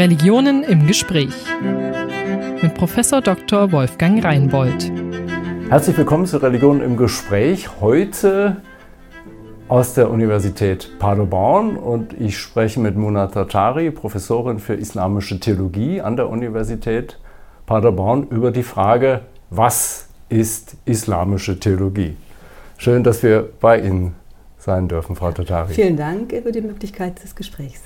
Religionen im Gespräch mit Professor Dr. Wolfgang Reinbold. Herzlich willkommen zu Religionen im Gespräch. Heute aus der Universität Paderborn und ich spreche mit Muna Tatari, Professorin für islamische Theologie an der Universität Paderborn, über die Frage, was ist islamische Theologie? Schön, dass wir bei Ihnen sein dürfen, Frau Tatari. Vielen Dank für die Möglichkeit des Gesprächs.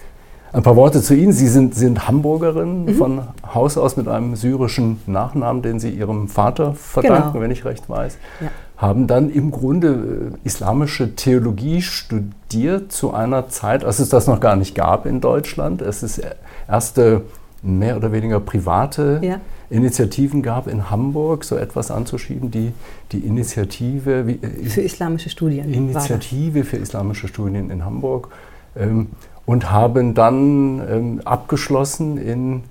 Ein paar Worte zu Ihnen. Sie sind, sind Hamburgerin mhm. von Haus aus mit einem syrischen Nachnamen, den Sie Ihrem Vater verdanken, genau. wenn ich recht weiß. Ja. Haben dann im Grunde äh, islamische Theologie studiert zu einer Zeit, als es das noch gar nicht gab in Deutschland. Es ist erste mehr oder weniger private ja. Initiativen gab in Hamburg, so etwas anzuschieben, die, die Initiative wie, äh, für islamische Studien. Initiative für islamische Studien in Hamburg. Ähm, und haben dann ähm, abgeschlossen in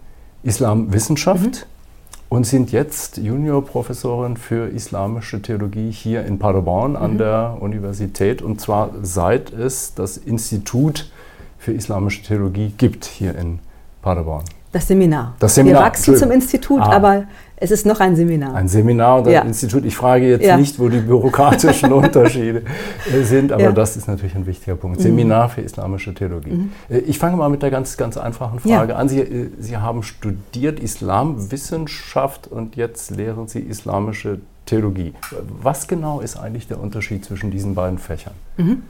Islamwissenschaft mhm. und sind jetzt Juniorprofessorin für islamische Theologie hier in Paderborn mhm. an der Universität und zwar seit es das Institut für islamische Theologie gibt hier in Paderborn. Das Seminar. Das Seminar. Wir wachsen zum Institut, ah. aber es ist noch ein Seminar. Ein Seminar und ein ja. Institut. Ich frage jetzt ja. nicht, wo die bürokratischen Unterschiede äh, sind, aber ja. das ist natürlich ein wichtiger Punkt. Mhm. Seminar für islamische Theologie. Mhm. Äh, ich fange mal mit der ganz, ganz einfachen Frage an. Sie, äh, Sie haben studiert Islamwissenschaft und jetzt lehren Sie islamische Theologie. Was genau ist eigentlich der Unterschied zwischen diesen beiden Fächern? Mhm.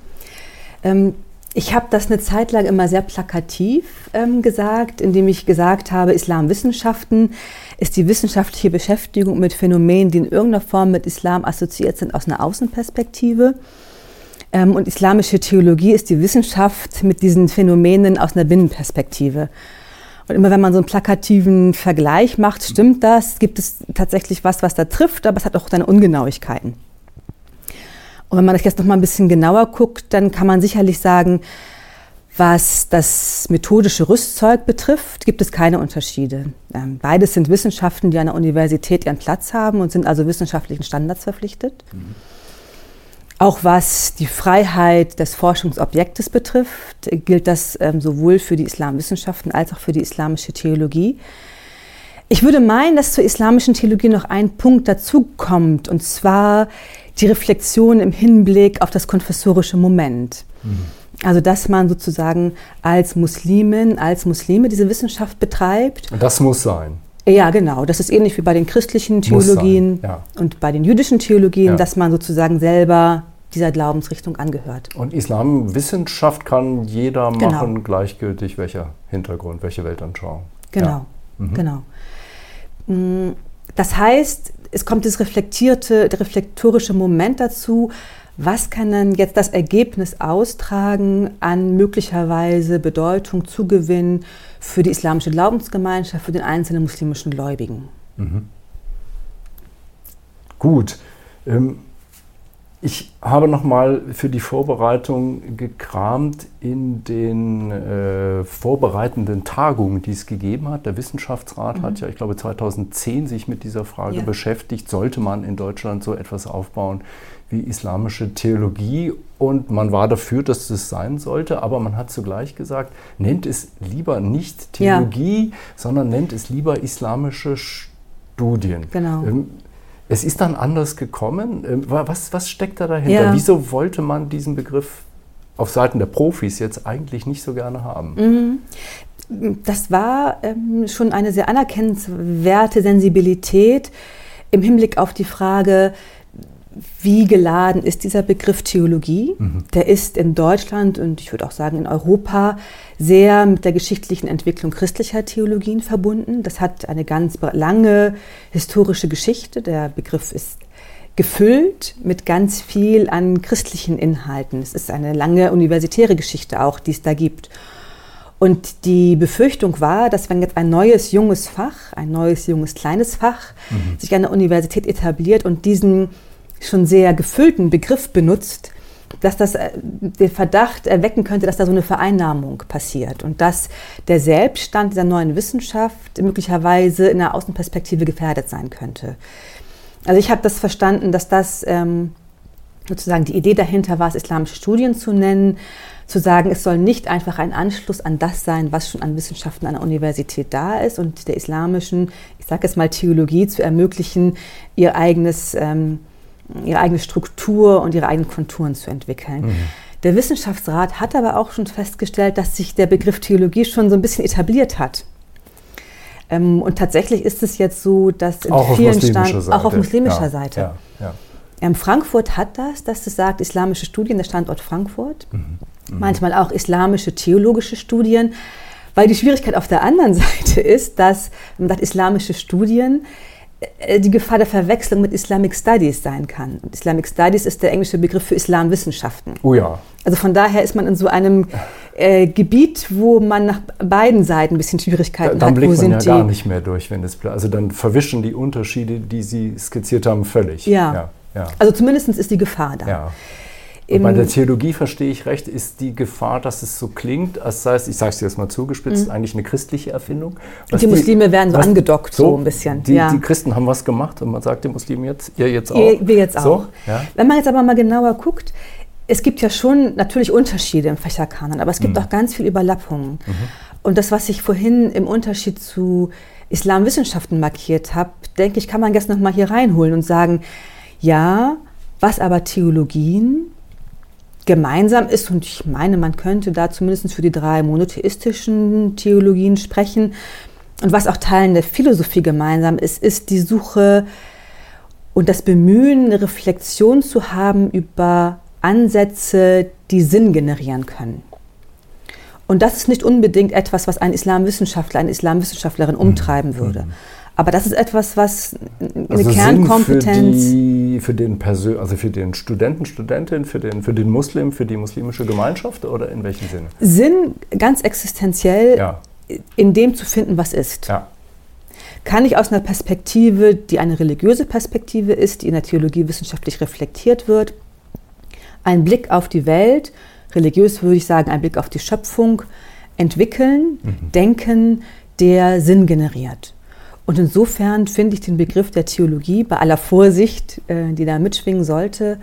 Ähm, ich habe das eine Zeit lang immer sehr plakativ ähm, gesagt, indem ich gesagt habe, Islamwissenschaften ist die wissenschaftliche Beschäftigung mit Phänomenen, die in irgendeiner Form mit Islam assoziiert sind, aus einer Außenperspektive. Ähm, und islamische Theologie ist die Wissenschaft mit diesen Phänomenen aus einer Binnenperspektive. Und immer wenn man so einen plakativen Vergleich macht, stimmt das, gibt es tatsächlich was, was da trifft, aber es hat auch seine Ungenauigkeiten. Und wenn man das jetzt noch mal ein bisschen genauer guckt, dann kann man sicherlich sagen, was das methodische Rüstzeug betrifft, gibt es keine Unterschiede. Ähm, beides sind Wissenschaften, die an der Universität ihren Platz haben und sind also wissenschaftlichen Standards verpflichtet. Mhm. Auch was die Freiheit des Forschungsobjektes betrifft, gilt das ähm, sowohl für die Islamwissenschaften als auch für die islamische Theologie. Ich würde meinen, dass zur islamischen Theologie noch ein Punkt dazukommt, und zwar die Reflexion im Hinblick auf das konfessorische Moment. Mhm. Also, dass man sozusagen als Muslimin, als Muslime diese Wissenschaft betreibt. Und das muss sein. Ja, genau. Das ist ähnlich wie bei den christlichen Theologien ja. und bei den jüdischen Theologien, ja. dass man sozusagen selber dieser Glaubensrichtung angehört. Und Islamwissenschaft kann jeder genau. machen, gleichgültig welcher Hintergrund, welche Weltanschauung. Genau, ja. mhm. genau. Mm, das heißt, es kommt das reflektierte, der reflektorische Moment dazu. Was kann dann jetzt das Ergebnis austragen an möglicherweise Bedeutung, Zugewinn für die islamische Glaubensgemeinschaft, für den einzelnen muslimischen Gläubigen? Mhm. Gut. Ähm ich habe nochmal für die Vorbereitung gekramt in den äh, vorbereitenden Tagungen, die es gegeben hat. Der Wissenschaftsrat mhm. hat ja, ich glaube, 2010 sich mit dieser Frage ja. beschäftigt, sollte man in Deutschland so etwas aufbauen wie islamische Theologie. Und man war dafür, dass das sein sollte, aber man hat zugleich gesagt, nennt es lieber nicht Theologie, ja. sondern nennt es lieber islamische Studien. Genau. Ähm, es ist dann anders gekommen. Ähm, was, was steckt da dahinter? Ja. Wieso wollte man diesen Begriff auf Seiten der Profis jetzt eigentlich nicht so gerne haben? Mhm. Das war ähm, schon eine sehr anerkennenswerte Sensibilität im Hinblick auf die Frage, wie geladen ist dieser Begriff Theologie? Mhm. Der ist in Deutschland und ich würde auch sagen in Europa sehr mit der geschichtlichen Entwicklung christlicher Theologien verbunden. Das hat eine ganz lange historische Geschichte. Der Begriff ist gefüllt mit ganz viel an christlichen Inhalten. Es ist eine lange universitäre Geschichte auch, die es da gibt. Und die Befürchtung war, dass wenn jetzt ein neues junges Fach, ein neues junges kleines Fach mhm. sich an der Universität etabliert und diesen schon sehr gefüllten Begriff benutzt, dass das äh, den Verdacht erwecken könnte, dass da so eine Vereinnahmung passiert und dass der Selbststand dieser neuen Wissenschaft möglicherweise in der Außenperspektive gefährdet sein könnte. Also ich habe das verstanden, dass das ähm, sozusagen die Idee dahinter war, es islamische Studien zu nennen, zu sagen, es soll nicht einfach ein Anschluss an das sein, was schon an Wissenschaften an der Universität da ist und der islamischen, ich sage jetzt mal Theologie zu ermöglichen, ihr eigenes, ähm, ihre eigene Struktur und ihre eigenen Konturen zu entwickeln. Mhm. Der Wissenschaftsrat hat aber auch schon festgestellt, dass sich der Begriff Theologie schon so ein bisschen etabliert hat. Ähm, und tatsächlich ist es jetzt so, dass in auch vielen Standorten, auch auf muslimischer ja, Seite. Ja, ja. Ähm, Frankfurt hat das, dass es sagt, islamische Studien, der Standort Frankfurt. Mhm. Mhm. Manchmal auch islamische theologische Studien. Weil die Schwierigkeit auf der anderen Seite ist, dass, man sagt, islamische Studien, die Gefahr der Verwechslung mit Islamic Studies sein kann. Und Islamic Studies ist der englische Begriff für Islamwissenschaften. Oh ja. Also von daher ist man in so einem äh, Gebiet, wo man nach beiden Seiten ein bisschen Schwierigkeiten da, dann hat. Dann blickt man ja gar nicht mehr durch, wenn es also dann verwischen die Unterschiede, die Sie skizziert haben, völlig. Ja. ja, ja. Also zumindest ist die Gefahr da. Ja. Bei der Theologie verstehe ich recht, ist die Gefahr, dass es so klingt, als sei es, ich sage es jetzt mal zugespitzt, mhm. eigentlich eine christliche Erfindung. die Muslime werden so angedockt, so, so, ein bisschen. Die, ja. die, Christen haben was gemacht und man sagt den Muslimen jetzt, ihr jetzt auch. Ihr, wir jetzt auch. So, ja. Wenn man jetzt aber mal genauer guckt, es gibt ja schon natürlich Unterschiede im Fächerkanon, aber es gibt mhm. auch ganz viel Überlappungen. Mhm. Und das, was ich vorhin im Unterschied zu Islamwissenschaften markiert habe, denke ich, kann man jetzt nochmal hier reinholen und sagen, ja, was aber Theologien gemeinsam ist, und ich meine, man könnte da zumindest für die drei monotheistischen Theologien sprechen, und was auch Teilen der Philosophie gemeinsam ist, ist die Suche und das Bemühen, eine Reflexion zu haben über Ansätze, die Sinn generieren können. Und das ist nicht unbedingt etwas, was ein Islamwissenschaftler, eine Islamwissenschaftlerin umtreiben mhm. würde. Aber das ist etwas, was eine also Kernkompetenz. Für, die, für, den Persön also für den Studenten, Studentin, für den, für den Muslim, für die muslimische Gemeinschaft oder in welchem Sinne? Sinn ganz existenziell ja. in dem zu finden, was ist. Ja. Kann ich aus einer Perspektive, die eine religiöse Perspektive ist, die in der Theologie wissenschaftlich reflektiert wird, einen Blick auf die Welt, religiös würde ich sagen, einen Blick auf die Schöpfung entwickeln, mhm. denken, der Sinn generiert. Und insofern finde ich den Begriff der Theologie bei aller Vorsicht, äh, die da mitschwingen sollte,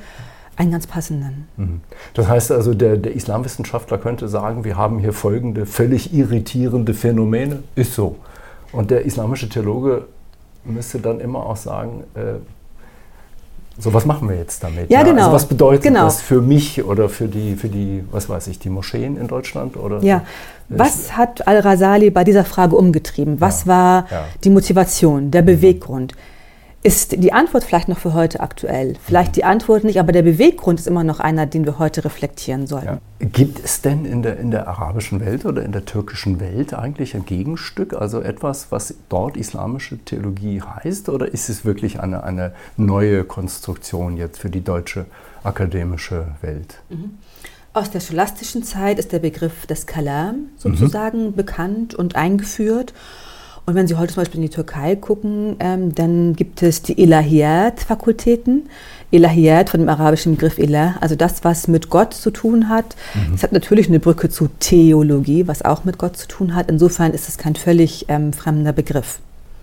einen ganz passenden. Mhm. Das heißt also, der, der, Islamwissenschaftler könnte sagen, wir haben hier folgende völlig irritierende Phänomene. Ist so. Und der islamische Theologe müsste dann immer auch sagen, äh, so, was machen wir jetzt damit? Ja, ja? genau. Also was bedeutet genau. das für mich oder für die, für die, was weiß ich, die Moscheen in Deutschland? Oder ja. Was hat Al-Rasali bei dieser Frage umgetrieben? Was ja. war die Motivation, der mhm. Ist die Antwort vielleicht noch für heute aktuell? Vielleicht mhm. die Antwort nicht, aber der Beweggrund ist immer noch einer, den wir heute reflektieren sollten. Ja. Gibt es denn in der, in der arabischen Welt oder in der türkischen Welt eigentlich ein Gegenstück, also etwas, was dort islamische Theologie heißt? Oder ist es wirklich eine, eine neue Konstruktion jetzt für die deutsche akademische Welt? Mhm. Aus der scholastischen Zeit ist der Begriff des Kalam sozusagen mhm. bekannt und eingeführt. Und wenn Sie heute zum Beispiel in die Türkei gucken, ähm, dann gibt es die Ilahiyat-Fakultäten. Ilahiyat von dem arabischen Begriff Ilah, also das, was mit Gott zu tun hat. Mhm. Es hat natürlich eine Brücke zu Theologie, was auch mit Gott zu tun hat. Insofern ist es kein völlig ähm, fremder Begriff.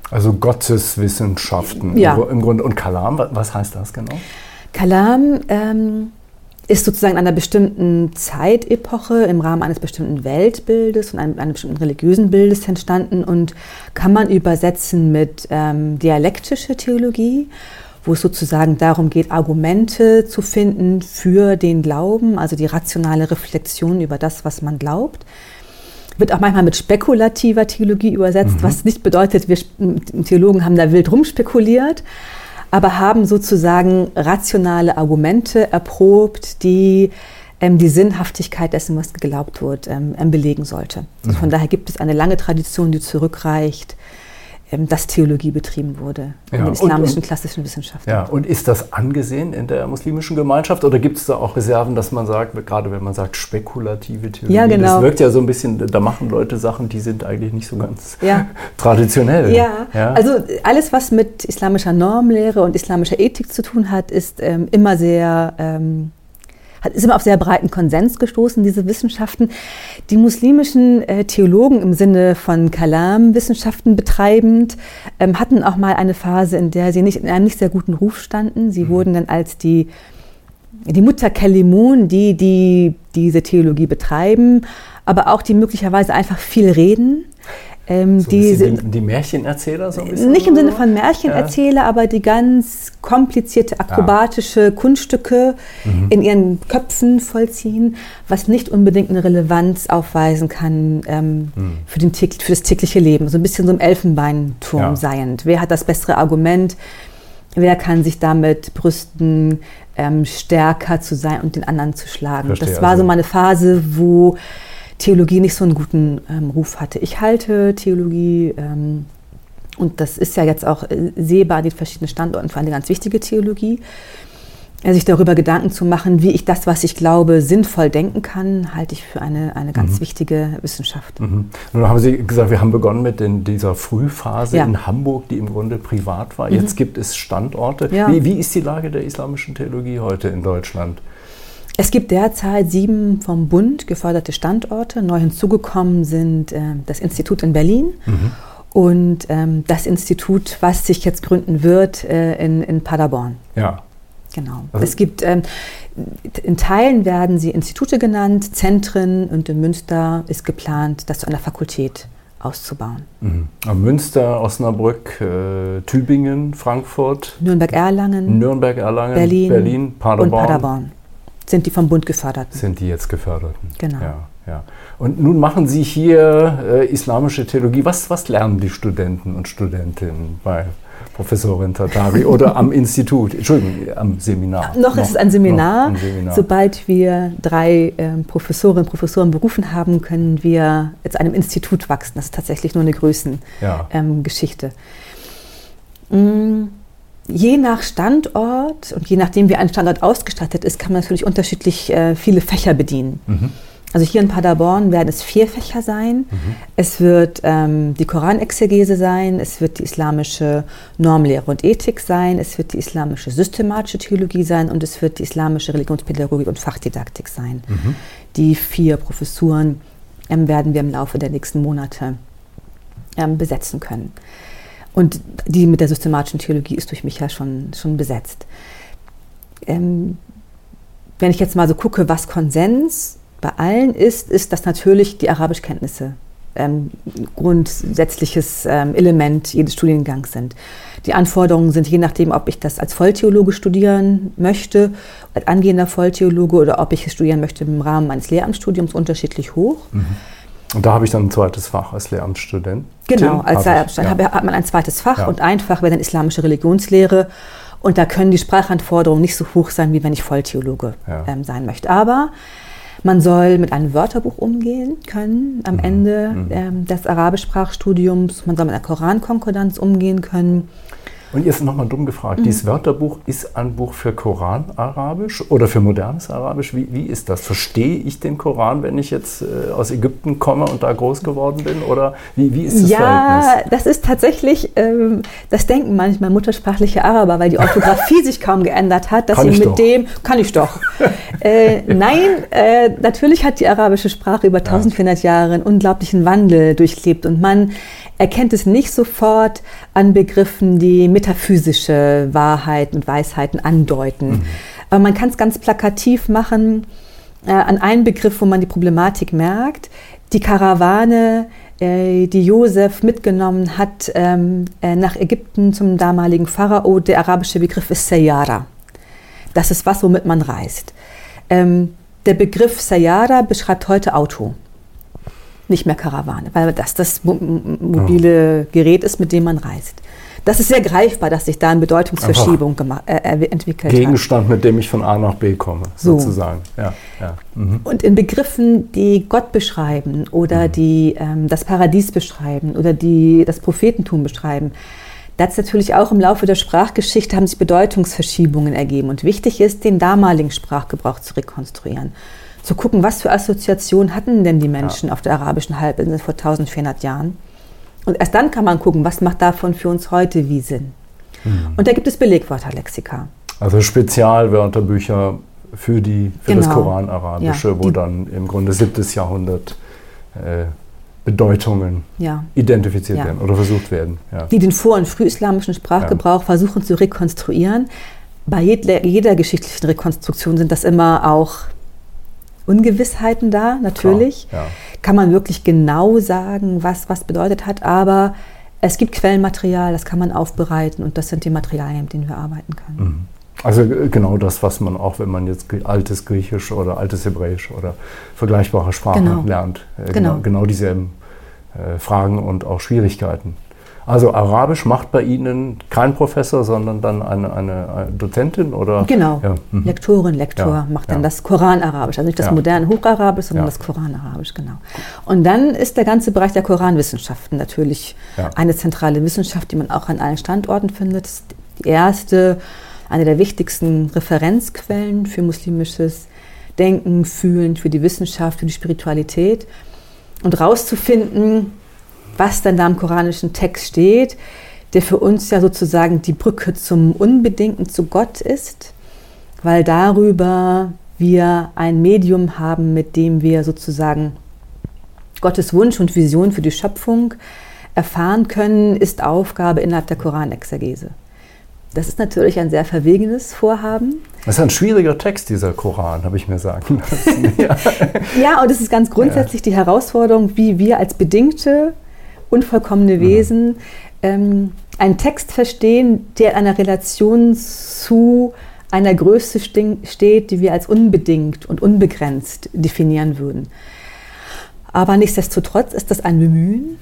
Also Gotteswissenschaften ja. im Grunde. Und Kalam, was heißt das genau? Kalam ähm, ist sozusagen in einer bestimmten Zeitepoche im Rahmen eines bestimmten Weltbildes und einem, eines bestimmten religiösen Bildes entstanden und kann man übersetzen mit ähm, dialektische Theologie, wo es sozusagen darum geht, Argumente zu finden für den Glauben, also die rationale Reflexion über das, was man glaubt. Wird auch manchmal mit spekulativer Theologie übersetzt, mhm. was nicht bedeutet, wir Theologen haben da wild rumspekuliert, aber haben sozusagen rationale Argumente erprobt, die ähm, die Sinnhaftigkeit dessen, was geglaubt wird, ähm, belegen sollte. Also von mhm. daher gibt es eine lange Tradition, die zurückreicht ähm, dass Theologie betrieben wurde ja, in den islamischen und, und, klassischen Wissenschaften. Ja, und ist das angesehen in der muslimischen Gemeinschaft oder gibt es da auch Reserven, dass man sagt, gerade wenn man sagt spekulative Theologie, ja, genau. das wirkt ja so ein bisschen, da machen Leute Sachen, die sind eigentlich nicht so ganz ja. traditionell. Ja. ja. also alles, was mit islamischer Normlehre und islamischer Ethik zu tun hat, ist ähm, immer sehr ähm, hat, ist immer auf sehr breiten Konsens gestoßen, diese Wissenschaften. Die muslimischen äh, Theologen im Sinne von Kalam-Wissenschaften betreibend ähm, hatten auch mal eine Phase, in der sie nicht in einem nicht sehr guten Ruf standen. Sie mhm. wurden dann als die die Mutakallimun, die, die diese Theologie betreiben, aber auch die möglicherweise einfach viel reden. Ähm, so die, die, die, Märchenerzähler so ein bisschen? Nicht im Sinne von Märchenerzähler, ja. aber die ganz komplizierte, akrobatische ja. Kunststücke mhm. in ihren Köpfen vollziehen, was nicht unbedingt eine Relevanz aufweisen kann ähm, mhm. für, den, für, das tägliche Leben. So ein bisschen so im Elfenbeinturm ja. seiend. Wer hat das bessere Argument? Wer kann sich damit brüsten, ähm, stärker zu sein und den anderen zu schlagen? Verstehe, das war also. so mal eine Phase, wo Theologie nicht so einen guten ähm, Ruf hatte. Ich halte Theologie, ähm, und das ist ja jetzt auch äh, sehbar den verschiedenen Standorten, für eine ganz wichtige Theologie. Äh, sich darüber Gedanken zu machen, wie ich das, was ich glaube, sinnvoll denken kann, halte ich für eine, eine ganz mhm. wichtige Wissenschaft. Mhm. Nun haben Sie gesagt, wir haben begonnen mit den, dieser Frühphase ja. in Hamburg, die im Grunde privat war. Mhm. Jetzt gibt es Standorte. Ja. Wie, wie ist die Lage der islamischen Theologie heute in Deutschland? Es gibt derzeit sieben vom Bund geförderte Standorte. Neu hinzugekommen sind äh, das Institut in Berlin mhm. und ähm, das Institut, was sich jetzt gründen wird äh, in, in Paderborn. Ja. Genau. Also es gibt, ähm, in Teilen werden sie Institute genannt, Zentren und in Münster ist geplant, das zu einer Fakultät auszubauen. Mhm. Münster, Osnabrück, äh, Tübingen, Frankfurt, Nürnberg-Erlangen, Nürnberg-Erlangen, Berlin, Berlin Paderborn. und Paderborn sind die vom Bund geförderten. Sind die jetzt geförderten. Genau. Ja, ja. Und nun machen Sie hier äh, islamische Theologie. Was, was lernen die Studenten und Studentinnen bei Professorin Tatari oder am Institut, Entschuldigung, am Seminar. Noch, noch ist es ein Seminar. ein Seminar. Sobald wir drei ähm, Professorinnen und Professoren berufen haben, können wir jetzt einem Institut wachsen. Das ist tatsächlich nur eine Größengeschichte. Ja. Ähm, mm je nach Standort und je nachdem, wie ein Standort ausgestattet ist, kann man natürlich unterschiedlich äh, viele Fächer bedienen. Mhm. Also hier in Paderborn werden es vier Fächer sein. Mhm. Es wird ähm, die Koranexegese sein, es wird die islamische Normlehre und Ethik sein, es wird die islamische systematische Theologie sein und es wird die islamische Religionspädagogik und Fachdidaktik sein. Mhm. Die vier Professuren ähm, werden wir im Laufe der nächsten Monate ähm, besetzen können. Und die mit der systematischen Theologie ist durch mich ja schon, schon besetzt. Ähm, wenn ich jetzt mal so gucke, was Konsens bei allen ist, ist, dass natürlich die Arabischkenntnisse ähm, grundsätzliches ähm, Element jedes Studiengangs sind. Die Anforderungen sind je nachdem, ob ich das als Volltheologe studieren möchte, als angehender Volltheologe oder ob ich es studieren möchte im Rahmen meines Lehramtsstudiums unterschiedlich hoch. Mhm. Und da habe ich dann ein zweites Fach als Lehramtsstudent. Genau, als Lehramtsstudent ja. hat man ein zweites Fach ja. und ein Fach wäre dann islamische Religionslehre. Und da können die Sprachanforderungen nicht so hoch sein, wie wenn ich Volltheologe ja. ähm, sein möchte. Aber man soll mit einem Wörterbuch umgehen können am mhm. Ende mhm. ähm, des Arabischsprachstudiums. Man soll mit einer Korankonkordanz umgehen können. Und jetzt nochmal dumm gefragt, mhm. dieses Wörterbuch ist ein Buch für Koran-Arabisch oder für modernes Arabisch? Wie, wie ist das? Verstehe ich den Koran, wenn ich jetzt äh, aus Ägypten komme und da groß geworden bin? Oder wie, wie ist das ja, Verhältnis? Das ist tatsächlich, ähm, das denken manchmal muttersprachliche Araber, weil die Orthographie sich kaum geändert hat, dass kann sie mit doch. dem, kann ich doch. äh, nein, äh, natürlich hat die arabische Sprache über 1400 ja. Jahre einen unglaublichen Wandel durchlebt und man erkennt es nicht sofort an Begriffen, die metaphysische Wahrheiten und Weisheiten andeuten. Mhm. Aber man kann es ganz plakativ machen äh, an einem Begriff, wo man die Problematik merkt. Die Karawane, äh, die Josef mitgenommen hat ähm, äh, nach Ägypten zum damaligen Pharao, der arabische Begriff ist Sayyara. Das ist was, womit man reist. Ähm, der Begriff Sayyara beschreibt heute Auto nicht mehr Karawane, weil das das mobile Gerät ist, mit dem man reist. Das ist sehr greifbar, dass sich da eine Bedeutungsverschiebung äh, entwickelt Gegenstand, hat. mit dem ich von A nach B komme, so. sozusagen. Ja, ja. Mhm. Und in Begriffen, die Gott beschreiben oder mhm. die ähm, das Paradies beschreiben oder die das Prophetentum beschreiben, da hat natürlich auch im Laufe der Sprachgeschichte haben sich Bedeutungsverschiebungen ergeben. Und wichtig ist, den damaligen Sprachgebrauch zu rekonstruieren zu gucken, was für Assoziationen hatten denn die Menschen ja. auf der arabischen Halbinsel vor 1400 Jahren. Und erst dann kann man gucken, was macht davon für uns heute wie Sinn. Mhm. Und da gibt es Belegwörterlexika. Also Spezialwörterbücher für, die, für genau. das Koranarabische, ja, wo dann im Grunde 7. Jahrhundert äh, Bedeutungen ja. identifiziert ja. werden oder versucht werden. Die den vor- und frühislamischen Sprachgebrauch versuchen zu rekonstruieren bei jeder, jeder geschichtlichen Rekonstruktion sind das immer auch Ungewissheiten da, natürlich. Klar, ja. Kann man wirklich genau sagen, was was bedeutet hat, aber es gibt Quellenmaterial, das kann man aufbereiten und das sind die Materialien, mit denen wir arbeiten können. Mhm. Also äh, genau das, was man auch, wenn man jetzt altes Griechisch oder altes Hebräisch oder vergleichbare Sprachen genau. lernt, äh, genau, genau, genau dieselben äh, Fragen und auch Schwierigkeiten. Also Arabisch macht bei Ihnen kein Professor, sondern dann eine, eine Dozentin oder? Genau, ja. mhm. Lektorin, Lektor ja, macht dann ja. das Koran-Arabisch. Also nicht das moderne Hocharabisch, sondern das Koran-Arabisch, genau. Und dann ist der ganze Bereich der Koranwissenschaften natürlich eine zentrale Wissenschaft, die man auch an allen Standorten findet. Die erste, eine der wichtigsten Referenzquellen für muslimisches Denken, Fühlen, für die Wissenschaft, für die Spiritualität. Und rauszufinden, was dann da im koranischen Text steht, der für uns ja sozusagen die Brücke zum Unbedingten zu Gott ist, weil darüber wir ein Medium haben, mit dem wir sozusagen Gottes Wunsch und Vision für die Schöpfung erfahren können, ist Aufgabe innerhalb der Koranexegese. Das ist natürlich ein sehr verwegenes Vorhaben. Das ist ein schwieriger Text, dieser Koran, habe ich mir sagen lassen. ja. ja, und es ist ganz grundsätzlich die Herausforderung, wie wir als bedingte unvollkommene mhm. Wesen, ähm, einen Text verstehen, der in einer Relation zu einer Größe steht, die wir als unbedingt und unbegrenzt definieren würden. Aber nichtsdestotrotz ist das ein Bemühen,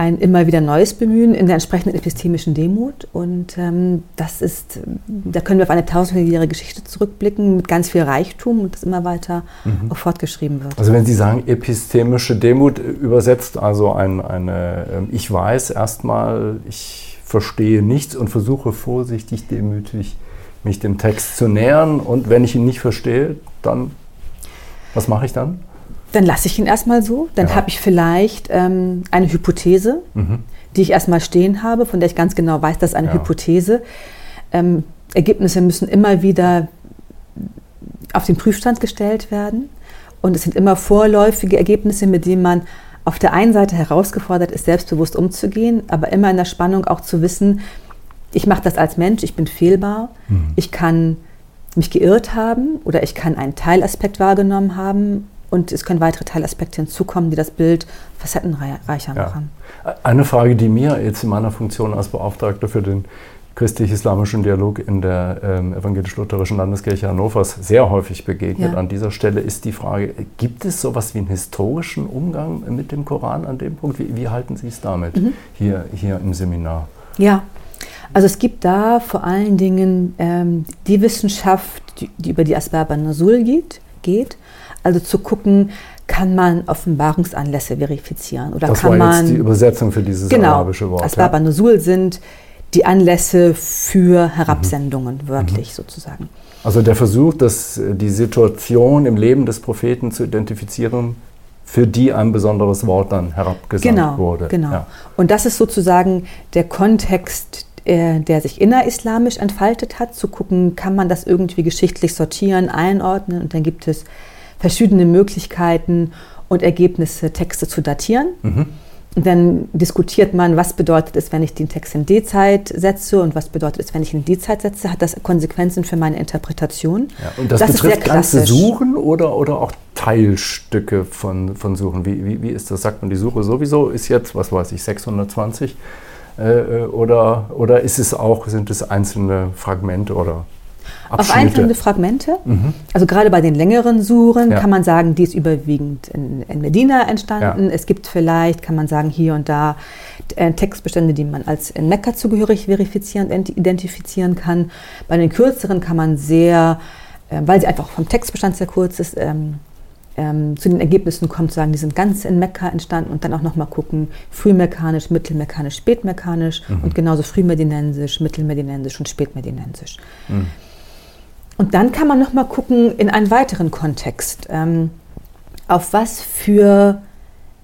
ein immer wieder neues Bemühen in der entsprechenden epistemischen Demut. Und ähm, das ist, da können wir auf eine tausendjährige Geschichte zurückblicken mit ganz viel Reichtum und das immer weiter mhm. auch fortgeschrieben wird. Also wenn Sie sagen epistemische Demut, übersetzt also ein, eine, ähm, ich weiß erstmal, ich verstehe nichts und versuche vorsichtig, demütig mich dem Text zu nähern. Und wenn ich ihn nicht verstehe, dann, was mache ich dann? Dann lasse ich ihn erstmal so. Dann ja. habe ich vielleicht ähm, eine Hypothese, mhm. die ich erstmal stehen habe, von der ich ganz genau weiß, dass eine ja. Hypothese. Ähm, Ergebnisse müssen immer wieder auf den Prüfstand gestellt werden. Und es sind immer vorläufige Ergebnisse, mit denen man auf der einen Seite herausgefordert ist, selbstbewusst umzugehen, aber immer in der Spannung auch zu wissen, ich mache das als Mensch, ich bin fehlbar, mhm. ich kann mich geirrt haben oder ich kann einen Teilaspekt wahrgenommen haben und es können weitere Teilaspekte hinzukommen, die das Bild facettenreicher machen. Ja. Eine Frage, die mir jetzt in meiner Funktion als Beauftragter für den christlich-islamischen Dialog in der ähm, evangelisch-lutherischen Landeskirche Hannovers sehr häufig begegnet. Ja. An dieser Stelle ist die Frage, gibt es sowas wie einen historischen Umgang mit dem Koran an dem Punkt? Wie, wie halten Sie es damit mhm. hier, hier im Seminar? Ja, also es gibt da vor allen Dingen ähm, die Wissenschaft, die, die über die Asbab an-Nasul geht, geht also zu gucken, kann man Offenbarungsanlässe verifizieren oder das kann war man jetzt die Übersetzung für dieses genau, arabische Wort. Asbab ja. Nusul sind die Anlässe für Herabsendungen, mhm. wörtlich mhm. sozusagen. Also der Versuch, dass äh, die Situation im Leben des Propheten zu identifizieren, für die ein besonderes Wort dann herabgesandt genau, wurde. Genau. Ja. Und das ist sozusagen der Kontext, äh, der sich innerislamisch entfaltet hat, zu gucken, kann man das irgendwie geschichtlich sortieren, einordnen und dann gibt es verschiedene Möglichkeiten und Ergebnisse, Texte zu datieren. Mhm. Und dann diskutiert man, was bedeutet es, wenn ich den Text in D-Zeit setze und was bedeutet es, wenn ich ihn in D-Zeit setze. Hat das Konsequenzen für meine Interpretation? Ja, und das, das betrifft ganze Suchen oder, oder auch Teilstücke von, von Suchen? Wie, wie, wie ist das? Sagt man, die Suche sowieso ist jetzt, was weiß ich, 620? Äh, äh, oder, oder ist es auch, sind es einzelne Fragmente oder Abschnitte. Auf einzelne Fragmente. Mhm. Also gerade bei den längeren Suren ja. kann man sagen, die ist überwiegend in, in Medina entstanden. Ja. Es gibt vielleicht, kann man sagen, hier und da äh, Textbestände, die man als in Mekka zugehörig verifizieren und identifizieren kann. Bei den kürzeren kann man sehr, äh, weil sie einfach vom Textbestand sehr kurz ist, ähm, ähm, zu den Ergebnissen kommt, sagen, die sind ganz in Mekka entstanden und dann auch nochmal gucken, frühmekanisch, mittelmekanisch, spätmekanisch mhm. und genauso frühmedinensisch, mittelmedinensisch und spätmedinensisch. Mhm. Und dann kann man noch mal gucken in einen weiteren Kontext, ähm, auf was für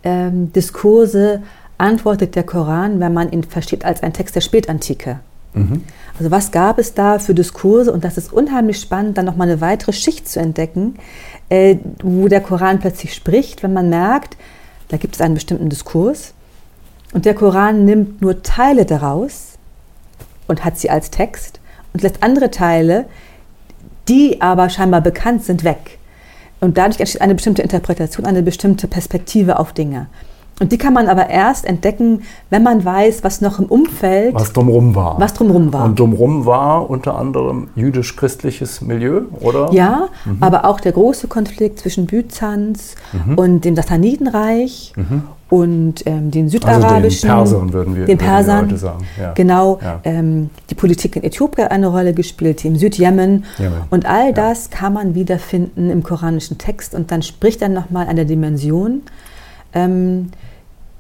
ähm, Diskurse antwortet der Koran, wenn man ihn versteht als ein Text der Spätantike. Mhm. Also was gab es da für Diskurse? Und das ist unheimlich spannend, dann noch mal eine weitere Schicht zu entdecken, äh, wo der Koran plötzlich spricht, wenn man merkt, da gibt es einen bestimmten Diskurs und der Koran nimmt nur Teile daraus und hat sie als Text und lässt andere Teile, die aber scheinbar bekannt sind, weg. Und dadurch entsteht eine bestimmte Interpretation, eine bestimmte Perspektive auf Dinge. Und die kann man aber erst entdecken, wenn man weiß, was noch im Umfeld. Was drumherum war. Was drumherum war. Und drumherum war unter anderem jüdisch-christliches Milieu, oder? Ja, mhm. aber auch der große Konflikt zwischen Byzanz mhm. und dem Sassanidenreich mhm. und ähm, den südarabischen. Also den Persern würden wir, den Persern, würden wir heute sagen. Ja. Genau. Ja. Ähm, die Politik in Äthiopien hat eine Rolle gespielt, im Südjemen. Jemen. Und all das ja. kann man wiederfinden im koranischen Text. Und dann spricht er nochmal eine Dimension. Ähm,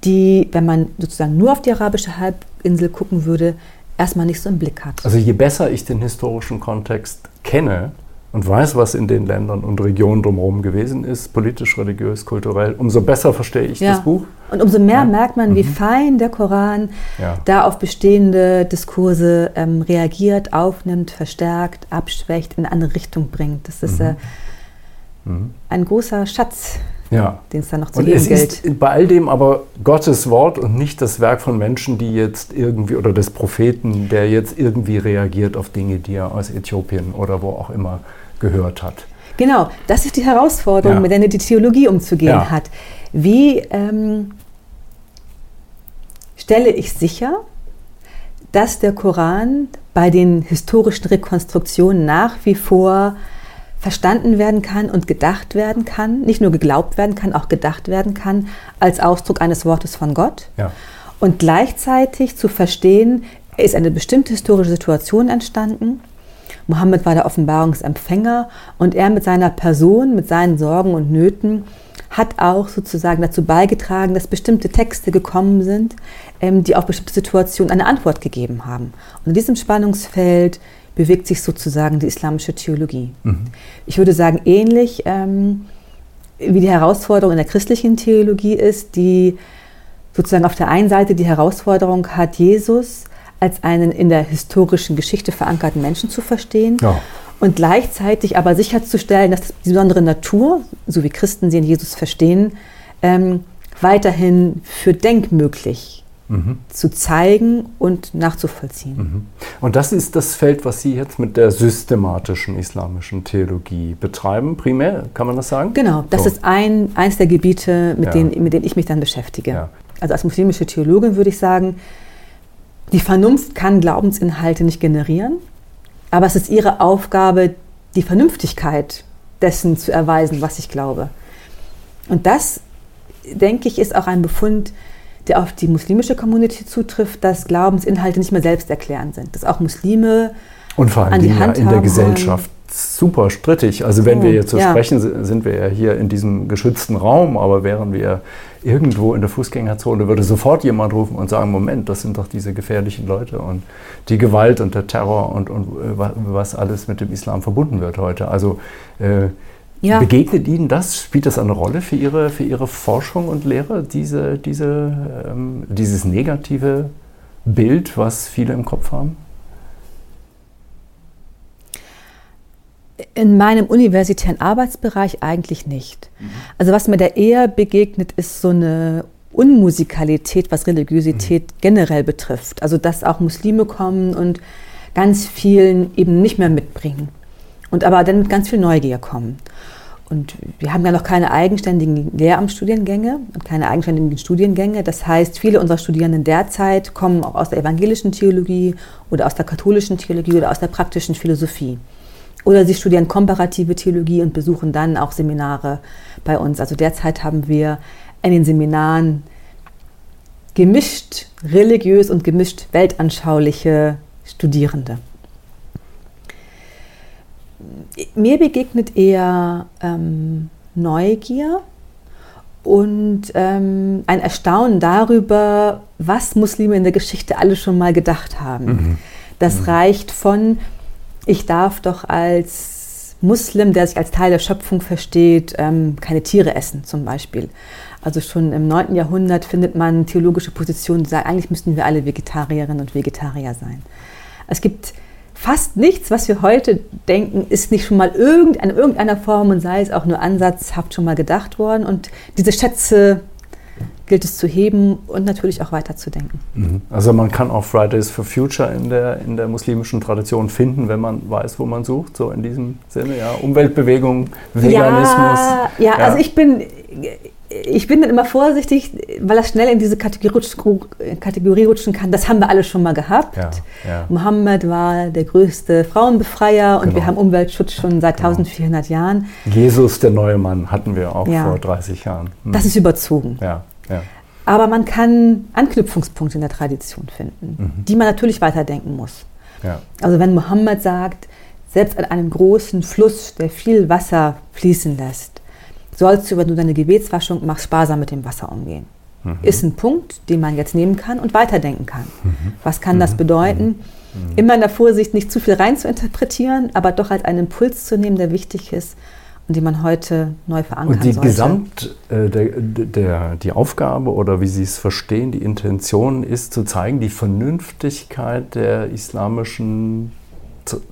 die, wenn man sozusagen nur auf die arabische Halbinsel gucken würde, erstmal nicht so im Blick hat. Also je besser ich den historischen Kontext kenne und weiß, was in den Ländern und Regionen drumherum gewesen ist, politisch, religiös, kulturell, umso besser verstehe ich ja. das Buch. Und umso mehr ja. merkt man, wie mhm. fein der Koran ja. da auf bestehende Diskurse ähm, reagiert, aufnimmt, verstärkt, abschwächt, in eine andere Richtung bringt. Das ist mhm. Äh, mhm. ein großer Schatz, ja. den es dann noch zu und es gilt. Ist bei all dem aber Gottes Wort und nicht das Werk von Menschen, die jetzt irgendwie, oder des Propheten, der jetzt irgendwie reagiert auf Dinge, die er aus Äthiopien oder wo auch immer gehört hat. Genau, das ist die Herausforderung, ja. mit der die Theologie umzugehen ja. hat. Wie ähm, stelle ich sicher, dass der Koran bei den historischen Rekonstruktionen nach wie vor verstanden werden kann und gedacht werden kann, nicht nur geglaubt werden kann, auch gedacht werden kann, als Ausdruck eines Wortes von Gott. Ja. Und gleichzeitig zu verstehen, ist eine bestimmte historische Situation entstanden. Mohammed war der Offenbarungsempfänger und er mit seiner Person, mit seinen Sorgen und Nöten hat auch sozusagen dazu beigetragen, dass bestimmte Texte gekommen sind, ähm, die auf bestimmte Situationen eine Antwort gegeben haben. Und in diesem Spannungsfeld bewegt sich sozusagen die islamische Theologie. Mhm. Ich würde sagen, ähnlich ähm, wie die Herausforderung in der christlichen Theologie ist, die sozusagen auf der einen Seite die Herausforderung hat, Jesus als einen in der historischen Geschichte verankerten Menschen zu verstehen. Ja. Und gleichzeitig aber sicherzustellen, dass die besondere Natur, so wie Christen sie in Jesus verstehen, ähm, weiterhin für denkmöglich mhm. zu zeigen und nachzuvollziehen. Mhm. Und das ist das Feld, was Sie jetzt mit der systematischen islamischen Theologie betreiben, primär, kann man das sagen? Genau, das so. ist ein, eins der Gebiete, mit, ja. denen, mit denen ich mich dann beschäftige. Ja. Also als muslimische Theologin würde ich sagen, die Vernunft kann Glaubensinhalte nicht generieren, aber es ist ihre Aufgabe, die Vernünftigkeit dessen zu erweisen, was ich glaube. Und das, denke ich, ist auch ein Befund, der auf die muslimische Community zutrifft, dass Glaubensinhalte nicht mehr selbsterklärend sind. Dass auch Muslime und vor allem Hand in der Gesellschaft super strittig. Also wenn wir jetzt so ja. sprechen, sind wir ja hier in diesem geschützten Raum, aber wären wir irgendwo in der Fußgängerzone, würde sofort jemand rufen und sagen, Moment, das sind doch diese gefährlichen Leute und die Gewalt und der Terror und, und äh, was alles mit dem Islam verbunden wird heute. Also äh, ja. Begegnet Ihnen das? Spielt das eine Rolle für Ihre, für Ihre Forschung und Lehre, diese, diese, ähm, dieses negative Bild, was viele im Kopf haben? In meinem universitären Arbeitsbereich eigentlich nicht. Mhm. Also was mir da eher begegnet, ist so eine Unmusikalität, was Religiosität mhm. generell betrifft. Also dass auch Muslime kommen und ganz vielen eben nicht mehr mitbringen und aber dann mit ganz viel Neugier kommen. Und wir haben ja noch keine eigenständigen Lehramtsstudiengänge und keine eigenständigen Studiengänge. Das heißt, viele unserer Studierenden derzeit kommen auch aus der evangelischen Theologie oder aus der katholischen Theologie oder aus der praktischen Philosophie. Oder sie studieren komparative Theologie und besuchen dann auch Seminare bei uns. Also derzeit haben wir in den Seminaren gemischt religiös und gemischt weltanschauliche Studierende mir begegnet eher ähm, Neugier und ähm, ein Erstaunen darüber, was Muslime in der Geschichte alle schon mal gedacht haben. Mhm. Das mhm. reicht von, ich darf doch als Muslim, der sich als Teil der Schöpfung versteht, ähm, keine Tiere essen zum Beispiel. Also schon im 9. Jahrhundert findet man theologische Positionen, die sagen, eigentlich müssten wir alle Vegetarierinnen und Vegetarier sein. Es gibt fast nichts, was wir heute denken, ist nicht schon mal irgend, in irgendeiner Form und sei es auch nur ansatzhaft schon mal gedacht worden. Und diese Schätze gilt es zu heben und natürlich auch weiterzudenken. Mhm. Also man kann auch Fridays for Future in der, in der muslimischen Tradition finden, wenn man weiß, wo man sucht, so in diesem Sinne, ja, Umweltbewegung, Veganismus. Ja, ja, ja. also ich bin, ich bin dann immer vorsichtig, weil das schnell in diese Kategorie rutschen, kann. Das haben wir alle schon mal gehabt. Ja, ja. Mohammed war der größte Frauenbefreier und genau. wir haben Umweltschutz schon seit genau. 1400 Jahren. Jesus, der neue Mann, hatten wir auch ja. vor 30 Jahren. Hm. Das ist überzogen. Aber man kann Anknüpfungspunkte in der Tradition finden, mhm. die man natürlich weiterdenken muss. Also wenn Mohammed sagt, selbst an einem großen Fluss, der viel Wasser fließen lässt, sollst du, wenn du deine Gebetswaschung machst, sparsam mit dem Wasser umgehen. Mhm. Ist ein Punkt, den man jetzt nehmen kann und weiterdenken kann. Mhm. Was kann mhm. das bedeuten? Mhm. Immer in der Vorsicht, nicht zu viel rein zu interpretieren, aber doch als einen Impuls zu nehmen, der wichtig ist und den man heute neu verankern Und die sollte. Gesamt, äh, der, der, die Aufgabe oder wie Sie es verstehen, die Intention ist zu zeigen, die Vernünftigkeit der islamischen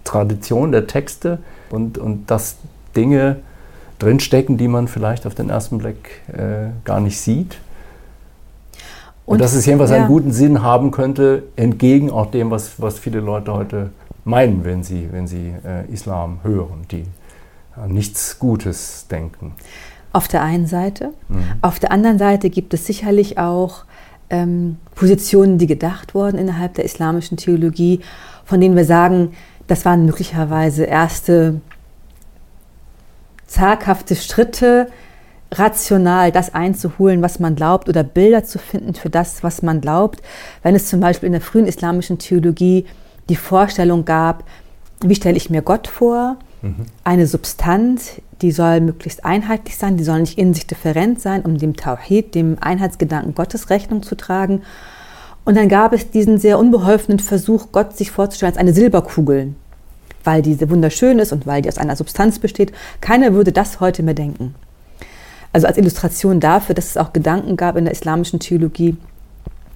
Tradition, der Texte und, und dass Dinge drinstecken, die man vielleicht auf den ersten Blick äh, gar nicht sieht. Und, und dass es jedenfalls ja. einen guten Sinn haben könnte, entgegen auch dem, was, was viele Leute heute meinen, wenn sie, wenn sie äh, Islam hören, die an nichts Gutes denken. Auf der einen Seite. Mhm. Auf der anderen Seite gibt es sicherlich auch ähm, Positionen, die gedacht wurden innerhalb der islamischen Theologie, von denen wir sagen, das waren möglicherweise erste zaghafte Schritte, rational das einzuholen, was man glaubt, oder Bilder zu finden für das, was man glaubt. Wenn es zum Beispiel in der frühen islamischen Theologie die Vorstellung gab, wie stelle ich mir Gott vor? Mhm. Eine Substanz, die soll möglichst einheitlich sein, die soll nicht in sich different sein, um dem Tawhid, dem Einheitsgedanken Gottes Rechnung zu tragen. Und dann gab es diesen sehr unbeholfenen Versuch, Gott sich vorzustellen als eine Silberkugel, weil diese wunderschön ist und weil die aus einer Substanz besteht. Keiner würde das heute mehr denken. Also als Illustration dafür, dass es auch Gedanken gab in der islamischen Theologie,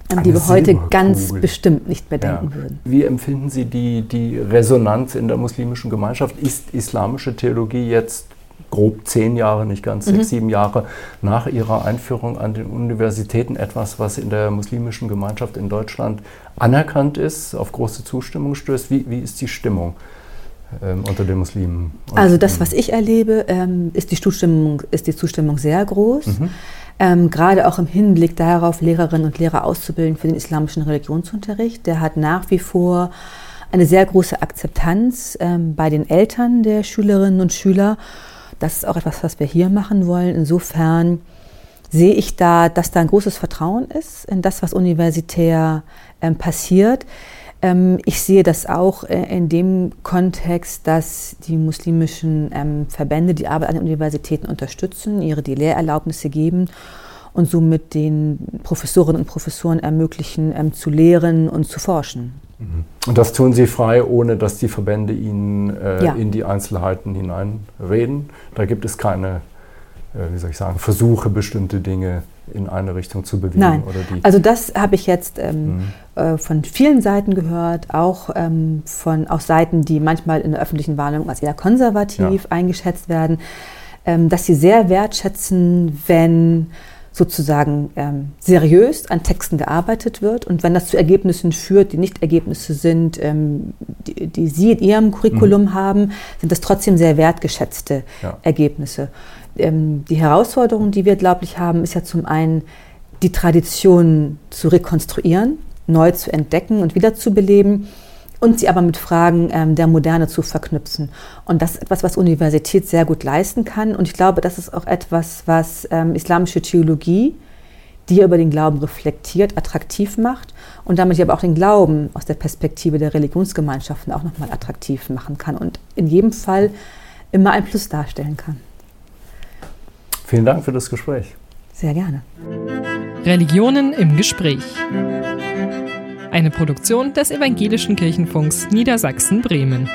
an die wir heute ganz bestimmt nicht mehr denken ja. würden. Wie empfinden Sie die, die Resonanz in der muslimischen Gemeinschaft? Ist islamische Theologie jetzt grob zehn Jahre, nicht ganz sechs, mhm. sieben Jahre nach ihrer Einführung an den Universitäten etwas, was in der muslimischen Gemeinschaft in Deutschland anerkannt ist, auf große Zustimmung stößt? Wie, wie ist die Stimmung? Ähm, unter den Muslimen? also das, was ich erlebe, ähm, ist, die Zustimmung, ist die Zustimmung sehr groß. Mhm. Ähm, gerade auch im Hinblick darauf, Lehrerinnen und Lehrer auszubilden für den islamischen Religionsunterricht. Der hat nach wie vor eine sehr große Akzeptanz ähm, bei den Eltern der Schülerinnen und Schüler. Das ist auch etwas, was wir hier machen wollen. Insofern sehe ich da, dass da ein großes Vertrauen ist in das, was universitär ähm, passiert. Ähm, ich sehe das auch äh, in dem Kontext, dass die muslimischen ähm, Verbände die Arbeit an den Universitäten unterstützen, ihre die Lehrerlaubnisse geben und somit den Professorinnen und Professoren ermöglichen, ähm, zu lehren und zu forschen. Mhm. Und das tun Sie frei, ohne dass die Verbände Ihnen äh, ja. in die Einzelheiten hineinreden. Da gibt es keine, äh, wie soll ich sagen, Versuche, bestimmte Dinge in eine Richtung zu bewegen? Nein. also das habe ich jetzt ähm, mhm. äh, von vielen Seiten gehört, auch ähm, von auch Seiten, die manchmal in der öffentlichen Wahrnehmung als eher konservativ ja. eingeschätzt werden, ähm, dass sie sehr wertschätzen, wenn sozusagen ähm, seriös an Texten gearbeitet wird und wenn das zu Ergebnissen führt, die nicht Ergebnisse sind, ähm, die, die, Sie in Ihrem Curriculum mhm. haben, sind das trotzdem sehr wertgeschätzte ja. Ergebnisse ähm, die Herausforderung, die wir, glaube ich, haben, ist ja zum einen, die Tradition zu rekonstruieren, neu zu entdecken und wiederzubeleben und sie aber mit Fragen ähm, der Moderne zu verknüpfen. Und das ist etwas, was Universität sehr gut leisten kann. Und ich glaube, das ist auch etwas, was ähm, islamische Theologie, die über den Glauben reflektiert, attraktiv macht und damit aber auch den Glauben aus der Perspektive der Religionsgemeinschaften auch nochmal attraktiv machen kann und in jedem Fall immer ein Plus darstellen kann. Vielen Dank für das Gespräch. Sehr gerne. Religionen im Gespräch. Eine Produktion des Evangelischen Kirchenfunks Niedersachsen-Bremen.